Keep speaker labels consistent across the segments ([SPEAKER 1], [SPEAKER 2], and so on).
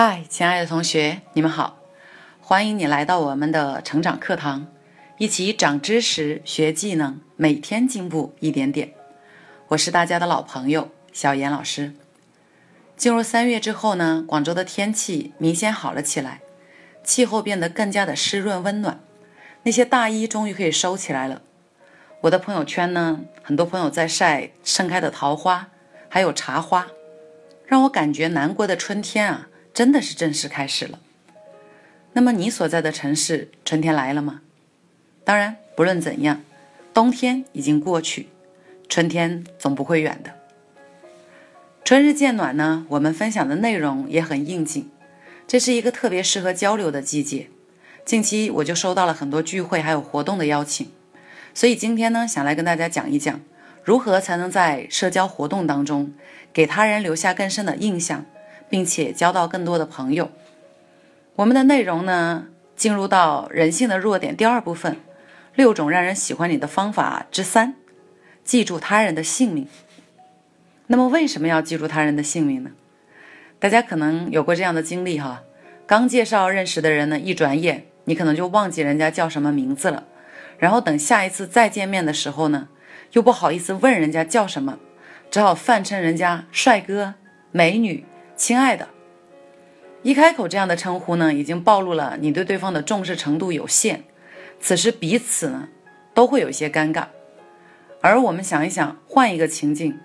[SPEAKER 1] 嗨，亲爱的同学，你们好！欢迎你来到我们的成长课堂，一起长知识、学技能，每天进步一点点。我是大家的老朋友小严老师。进入三月之后呢，广州的天气明显好了起来，气候变得更加的湿润温暖，那些大衣终于可以收起来了。我的朋友圈呢，很多朋友在晒盛开的桃花，还有茶花，让我感觉南国的春天啊。真的是正式开始了。那么你所在的城市春天来了吗？当然，不论怎样，冬天已经过去，春天总不会远的。春日渐暖呢，我们分享的内容也很应景。这是一个特别适合交流的季节。近期我就收到了很多聚会还有活动的邀请，所以今天呢，想来跟大家讲一讲，如何才能在社交活动当中给他人留下更深的印象。并且交到更多的朋友。我们的内容呢，进入到人性的弱点第二部分，六种让人喜欢你的方法之三，记住他人的姓名。那么为什么要记住他人的姓名呢？大家可能有过这样的经历哈，刚介绍认识的人呢，一转眼你可能就忘记人家叫什么名字了，然后等下一次再见面的时候呢，又不好意思问人家叫什么，只好泛称人家帅哥、美女。亲爱的，一开口这样的称呼呢，已经暴露了你对对方的重视程度有限。此时彼此呢，都会有一些尴尬。而我们想一想，换一个情境，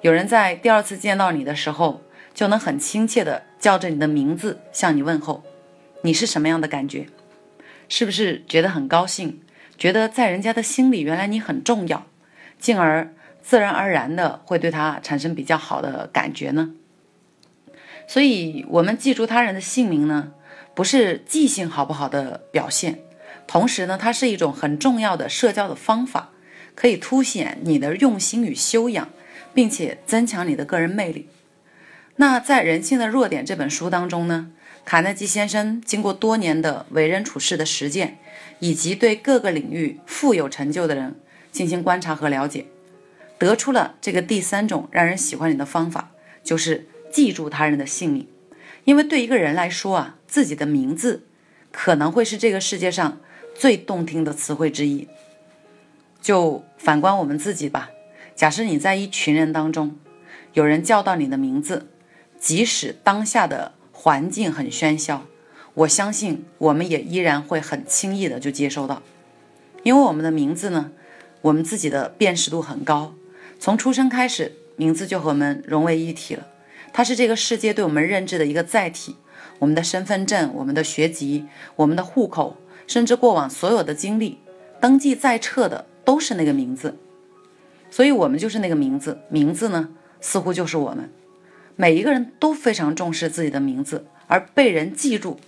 [SPEAKER 1] 有人在第二次见到你的时候，就能很亲切的叫着你的名字向你问候，你是什么样的感觉？是不是觉得很高兴？觉得在人家的心里，原来你很重要，进而自然而然的会对他产生比较好的感觉呢？所以，我们记住他人的姓名呢，不是记性好不好的表现，同时呢，它是一种很重要的社交的方法，可以凸显你的用心与修养，并且增强你的个人魅力。那在《人性的弱点》这本书当中呢，卡耐基先生经过多年的为人处事的实践，以及对各个领域富有成就的人进行观察和了解，得出了这个第三种让人喜欢你的方法，就是。记住他人的姓名，因为对一个人来说啊，自己的名字可能会是这个世界上最动听的词汇之一。就反观我们自己吧，假设你在一群人当中，有人叫到你的名字，即使当下的环境很喧嚣，我相信我们也依然会很轻易的就接收到，因为我们的名字呢，我们自己的辨识度很高，从出生开始，名字就和我们融为一体了。它是这个世界对我们认知的一个载体，我们的身份证、我们的学籍、我们的户口，甚至过往所有的经历，登记在册的都是那个名字，所以我们就是那个名字。名字呢，似乎就是我们。每一个人都非常重视自己的名字，而被人记住，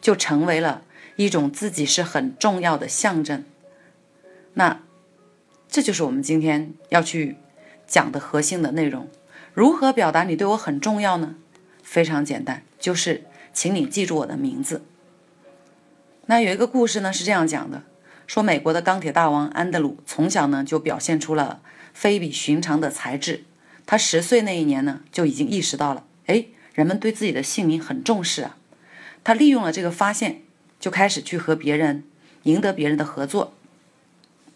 [SPEAKER 1] 就成为了一种自己是很重要的象征。那，这就是我们今天要去讲的核心的内容。如何表达你对我很重要呢？非常简单，就是请你记住我的名字。那有一个故事呢，是这样讲的：说美国的钢铁大王安德鲁从小呢就表现出了非比寻常的才智。他十岁那一年呢，就已经意识到了，哎，人们对自己的姓名很重视啊。他利用了这个发现，就开始去和别人赢得别人的合作。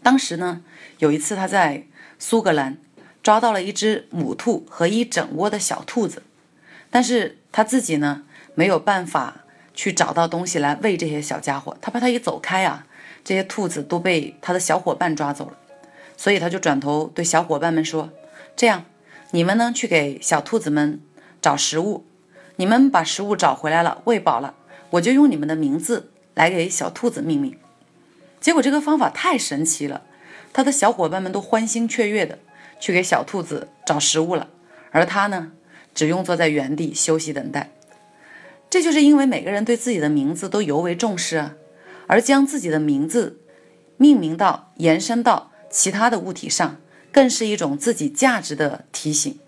[SPEAKER 1] 当时呢，有一次他在苏格兰。抓到了一只母兔和一整窝的小兔子，但是他自己呢没有办法去找到东西来喂这些小家伙，他怕他一走开啊，这些兔子都被他的小伙伴抓走了，所以他就转头对小伙伴们说：“这样，你们呢去给小兔子们找食物，你们把食物找回来了，喂饱了，我就用你们的名字来给小兔子命名。”结果这个方法太神奇了，他的小伙伴们都欢欣雀跃的。去给小兔子找食物了，而他呢，只用坐在原地休息等待。这就是因为每个人对自己的名字都尤为重视啊，而将自己的名字命名到、延伸到其他的物体上，更是一种自己价值的提醒。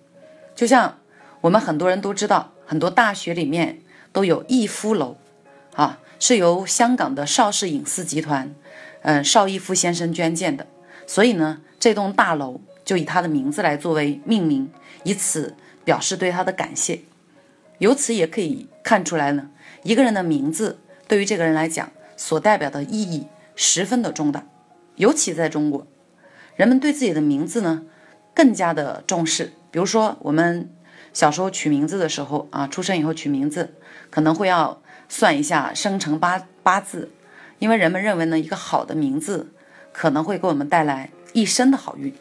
[SPEAKER 1] 就像我们很多人都知道，很多大学里面都有逸夫楼，啊，是由香港的邵氏影视集团，嗯，邵逸夫先生捐建的，所以呢，这栋大楼。就以他的名字来作为命名，以此表示对他的感谢。由此也可以看出来呢，一个人的名字对于这个人来讲所代表的意义十分的重大，尤其在中国，人们对自己的名字呢更加的重视。比如说我们小时候取名字的时候啊，出生以后取名字可能会要算一下生辰八八字，因为人们认为呢，一个好的名字可能会给我们带来一生的好运。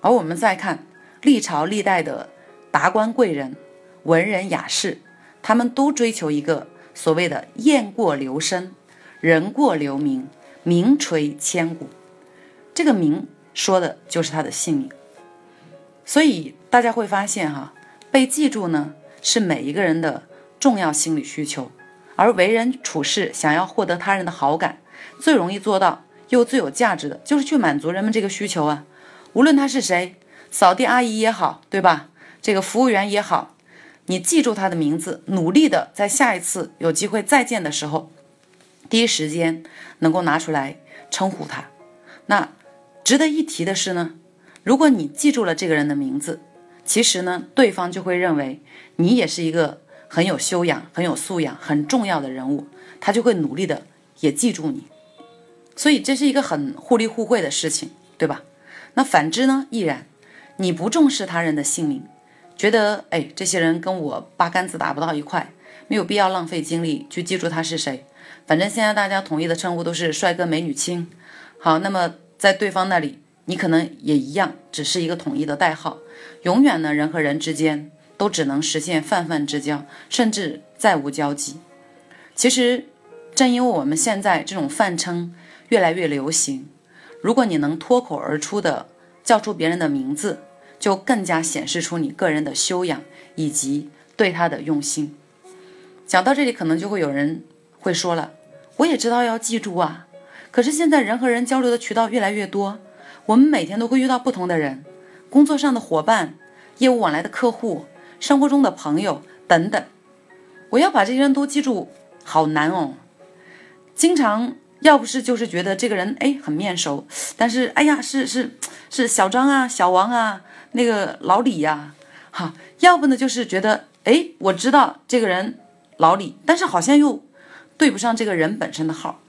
[SPEAKER 1] 而我们再看历朝历代的达官贵人、文人雅士，他们都追求一个所谓的“雁过留声，人过留名，名垂千古”。这个“名”说的就是他的姓名。所以大家会发现，哈，被记住呢是每一个人的重要心理需求。而为人处事，想要获得他人的好感，最容易做到又最有价值的，就是去满足人们这个需求啊。无论他是谁，扫地阿姨也好，对吧？这个服务员也好，你记住他的名字，努力的在下一次有机会再见的时候，第一时间能够拿出来称呼他。那值得一提的是呢，如果你记住了这个人的名字，其实呢，对方就会认为你也是一个很有修养、很有素养、很重要的人物，他就会努力的也记住你。所以这是一个很互利互惠的事情，对吧？那反之呢？亦然，你不重视他人的姓名，觉得哎，这些人跟我八竿子打不到一块，没有必要浪费精力去记住他是谁。反正现在大家统一的称呼都是帅哥美女亲。好，那么在对方那里，你可能也一样，只是一个统一的代号。永远呢，人和人之间都只能实现泛泛之交，甚至再无交集。其实，正因为我们现在这种泛称越来越流行。如果你能脱口而出的叫出别人的名字，就更加显示出你个人的修养以及对他的用心。讲到这里，可能就会有人会说了：“我也知道要记住啊，可是现在人和人交流的渠道越来越多，我们每天都会遇到不同的人，工作上的伙伴、业务往来的客户、生活中的朋友等等，我要把这些人都记住，好难哦，经常。”要不是就是觉得这个人哎很面熟，但是哎呀是是是小张啊小王啊那个老李呀，哈，要不呢就是觉得哎我知道这个人老李，但是好像又对不上这个人本身的号，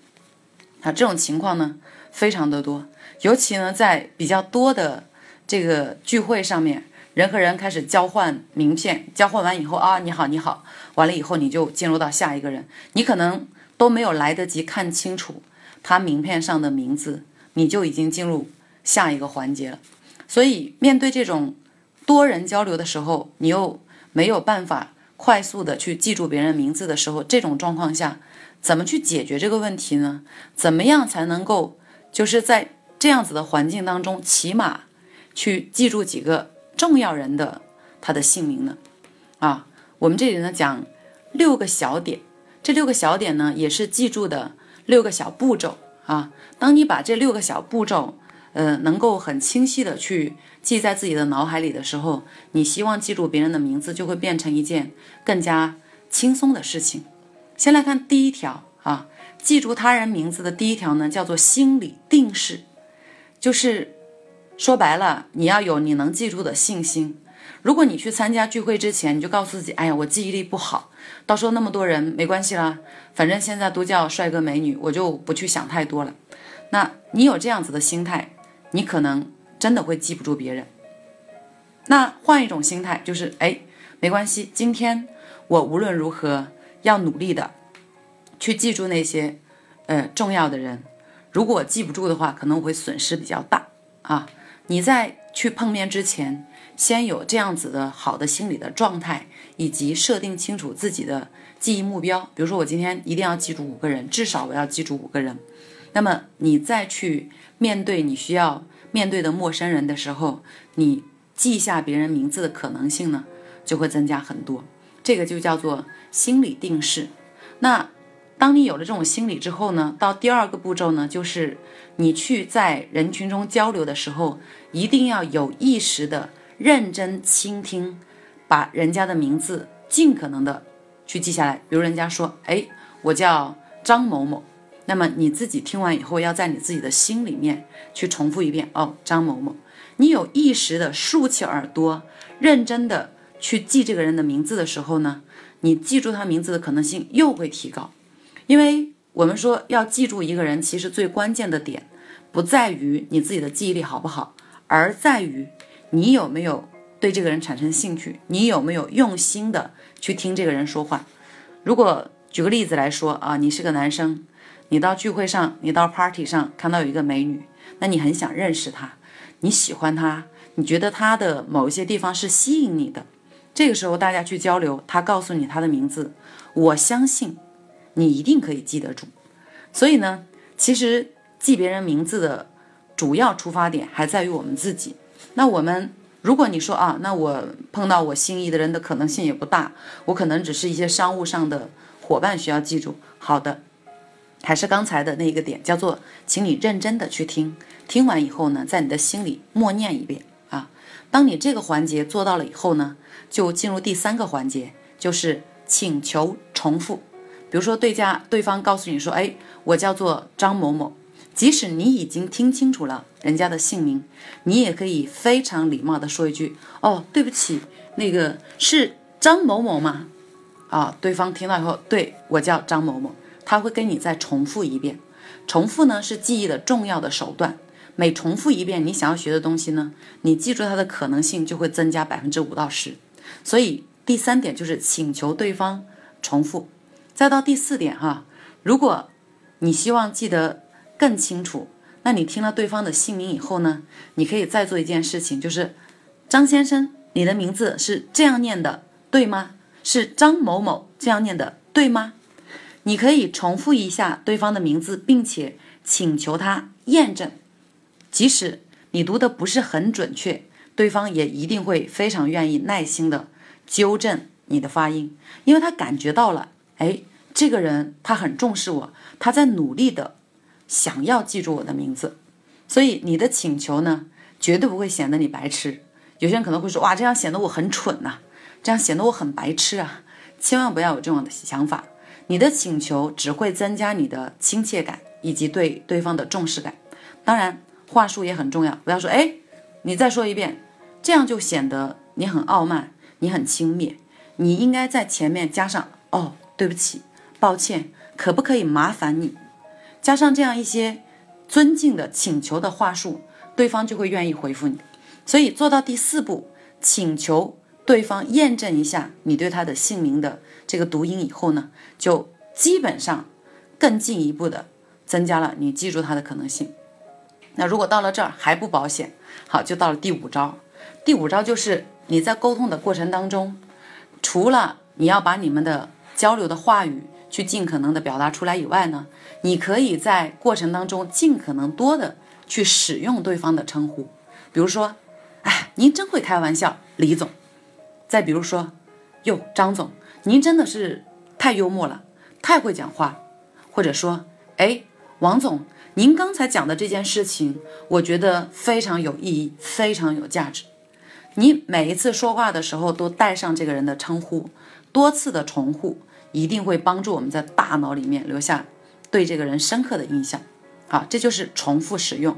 [SPEAKER 1] 啊这种情况呢非常的多，尤其呢在比较多的这个聚会上面，人和人开始交换名片，交换完以后啊你好你好，完了以后你就进入到下一个人，你可能。都没有来得及看清楚他名片上的名字，你就已经进入下一个环节了。所以，面对这种多人交流的时候，你又没有办法快速的去记住别人名字的时候，这种状况下，怎么去解决这个问题呢？怎么样才能够就是在这样子的环境当中，起码去记住几个重要人的他的姓名呢？啊，我们这里呢讲六个小点。这六个小点呢，也是记住的六个小步骤啊。当你把这六个小步骤，呃，能够很清晰的去记在自己的脑海里的时候，你希望记住别人的名字，就会变成一件更加轻松的事情。先来看第一条啊，记住他人名字的第一条呢，叫做心理定势，就是说白了，你要有你能记住的信心。如果你去参加聚会之前，你就告诉自己，哎呀，我记忆力不好，到时候那么多人没关系啦，反正现在都叫帅哥美女，我就不去想太多了。那你有这样子的心态，你可能真的会记不住别人。那换一种心态，就是哎，没关系，今天我无论如何要努力的去记住那些呃重要的人。如果记不住的话，可能我会损失比较大啊。你在去碰面之前。先有这样子的好的心理的状态，以及设定清楚自己的记忆目标。比如说，我今天一定要记住五个人，至少我要记住五个人。那么你再去面对你需要面对的陌生人的时候，你记下别人名字的可能性呢，就会增加很多。这个就叫做心理定势。那当你有了这种心理之后呢，到第二个步骤呢，就是你去在人群中交流的时候，一定要有意识的。认真倾听，把人家的名字尽可能的去记下来。比如人家说：“哎，我叫张某某。”那么你自己听完以后，要在你自己的心里面去重复一遍：“哦，张某某。”你有意识的竖起耳朵，认真的去记这个人的名字的时候呢，你记住他名字的可能性又会提高。因为我们说要记住一个人，其实最关键的点不在于你自己的记忆力好不好，而在于你有没有对这个人产生兴趣，你有没有用心的去听这个人说话。如果举个例子来说啊，你是个男生，你到聚会上，你到 party 上看到有一个美女，那你很想认识她，你喜欢她，你觉得她的某一些地方是吸引你的。这个时候大家去交流，她告诉你她的名字，我相信你一定可以记得住。所以呢，其实记别人名字的主要出发点还在于我们自己。那我们如果你说啊，那我碰到我心仪的人的可能性也不大，我可能只是一些商务上的伙伴需要记住。好的，还是刚才的那一个点，叫做请你认真的去听，听完以后呢，在你的心里默念一遍啊。当你这个环节做到了以后呢，就进入第三个环节，就是请求重复。比如说对家对方告诉你说，哎，我叫做张某某。即使你已经听清楚了人家的姓名，你也可以非常礼貌的说一句：“哦，对不起，那个是张某某吗？”啊，对方听到以后，对我叫张某某，他会跟你再重复一遍。重复呢是记忆的重要的手段，每重复一遍你想要学的东西呢，你记住它的可能性就会增加百分之五到十。所以第三点就是请求对方重复。再到第四点哈，如果你希望记得。更清楚，那你听了对方的姓名以后呢？你可以再做一件事情，就是张先生，你的名字是这样念的，对吗？是张某某这样念的，对吗？你可以重复一下对方的名字，并且请求他验证。即使你读的不是很准确，对方也一定会非常愿意耐心的纠正你的发音，因为他感觉到了，哎，这个人他很重视我，他在努力的。想要记住我的名字，所以你的请求呢，绝对不会显得你白痴。有些人可能会说，哇，这样显得我很蠢呐，这样显得我很白痴啊！千万不要有这种的想法。你的请求只会增加你的亲切感以及对对方的重视感。当然，话术也很重要，不要说，哎，你再说一遍，这样就显得你很傲慢，你很轻蔑。你应该在前面加上，哦，对不起，抱歉，可不可以麻烦你？加上这样一些尊敬的请求的话术，对方就会愿意回复你。所以做到第四步，请求对方验证一下你对他的姓名的这个读音以后呢，就基本上更进一步的增加了你记住他的可能性。那如果到了这儿还不保险，好，就到了第五招。第五招就是你在沟通的过程当中，除了你要把你们的交流的话语。去尽可能的表达出来以外呢，你可以在过程当中尽可能多的去使用对方的称呼，比如说，哎，您真会开玩笑，李总。再比如说，哟，张总，您真的是太幽默了，太会讲话。或者说，哎，王总，您刚才讲的这件事情，我觉得非常有意义，非常有价值。你每一次说话的时候都带上这个人的称呼，多次的重复。一定会帮助我们在大脑里面留下对这个人深刻的印象。好，这就是重复使用。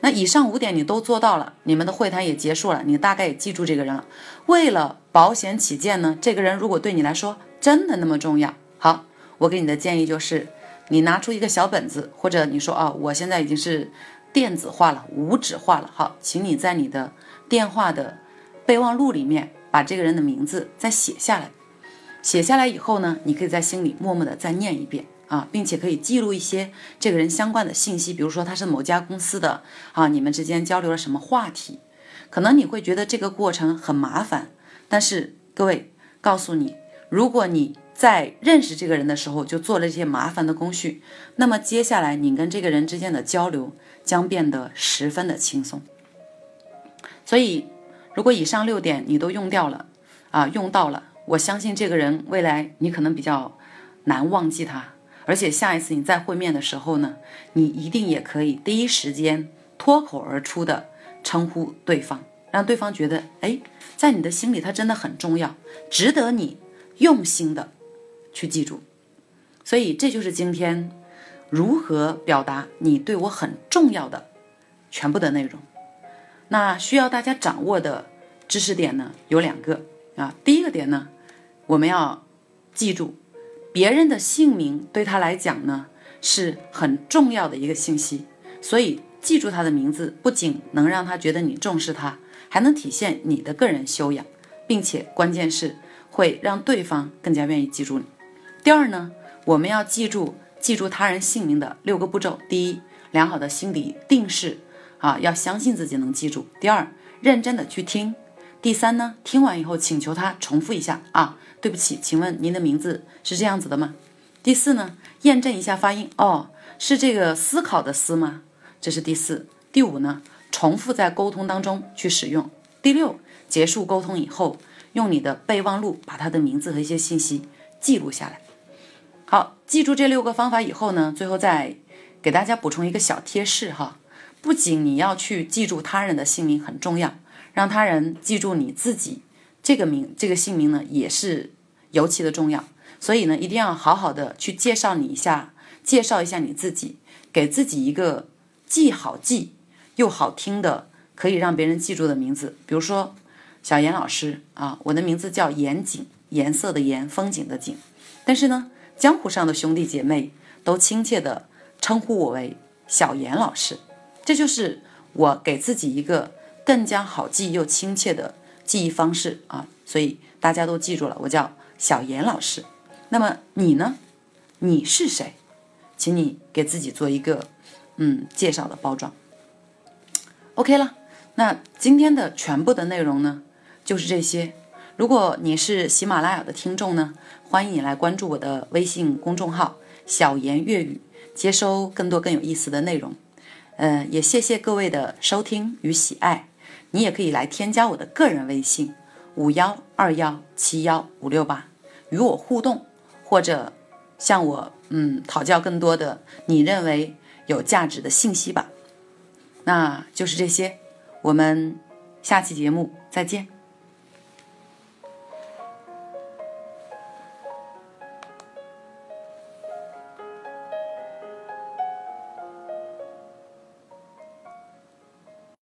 [SPEAKER 1] 那以上五点你都做到了，你们的会谈也结束了，你大概也记住这个人了。为了保险起见呢，这个人如果对你来说真的那么重要，好，我给你的建议就是，你拿出一个小本子，或者你说啊，我现在已经是电子化了，无纸化了。好，请你在你的电话的备忘录里面把这个人的名字再写下来。写下来以后呢，你可以在心里默默的再念一遍啊，并且可以记录一些这个人相关的信息，比如说他是某家公司的啊，你们之间交流了什么话题？可能你会觉得这个过程很麻烦，但是各位告诉你，如果你在认识这个人的时候就做了这些麻烦的工序，那么接下来你跟这个人之间的交流将变得十分的轻松。所以，如果以上六点你都用掉了啊，用到了。我相信这个人未来你可能比较难忘记他，而且下一次你再会面的时候呢，你一定也可以第一时间脱口而出的称呼对方，让对方觉得哎，在你的心里他真的很重要，值得你用心的去记住。所以这就是今天如何表达你对我很重要的全部的内容。那需要大家掌握的知识点呢有两个。啊。第一个点呢，我们要记住，别人的姓名对他来讲呢是很重要的一个信息，所以记住他的名字，不仅能让他觉得你重视他，还能体现你的个人修养，并且关键是会让对方更加愿意记住你。第二呢，我们要记住记住他人姓名的六个步骤：第一，良好的心理定势。啊，要相信自己能记住。第二，认真的去听。第三呢，听完以后请求他重复一下啊，对不起，请问您的名字是这样子的吗？第四呢，验证一下发音哦，是这个思考的思吗？这是第四。第五呢，重复在沟通当中去使用。第六，结束沟通以后，用你的备忘录把他的名字和一些信息记录下来。好，记住这六个方法以后呢，最后再给大家补充一个小贴士哈。不仅你要去记住他人的姓名很重要，让他人记住你自己这个名这个姓名呢也是尤其的重要。所以呢，一定要好好的去介绍你一下，介绍一下你自己，给自己一个既好记又好听的可以让别人记住的名字。比如说小严老师啊，我的名字叫严景，颜色的颜，风景的景。但是呢，江湖上的兄弟姐妹都亲切的称呼我为小严老师。这就是我给自己一个更加好记又亲切的记忆方式啊，所以大家都记住了，我叫小严老师。那么你呢？你是谁？请你给自己做一个嗯介绍的包装。OK 了，那今天的全部的内容呢就是这些。如果你是喜马拉雅的听众呢，欢迎你来关注我的微信公众号“小言粤语”，接收更多更有意思的内容。嗯，也谢谢各位的收听与喜爱。你也可以来添加我的个人微信五幺二幺七幺五六八，与我互动，或者向我嗯讨教更多的你认为有价值的信息吧。那就是这些，我们下期节目再见。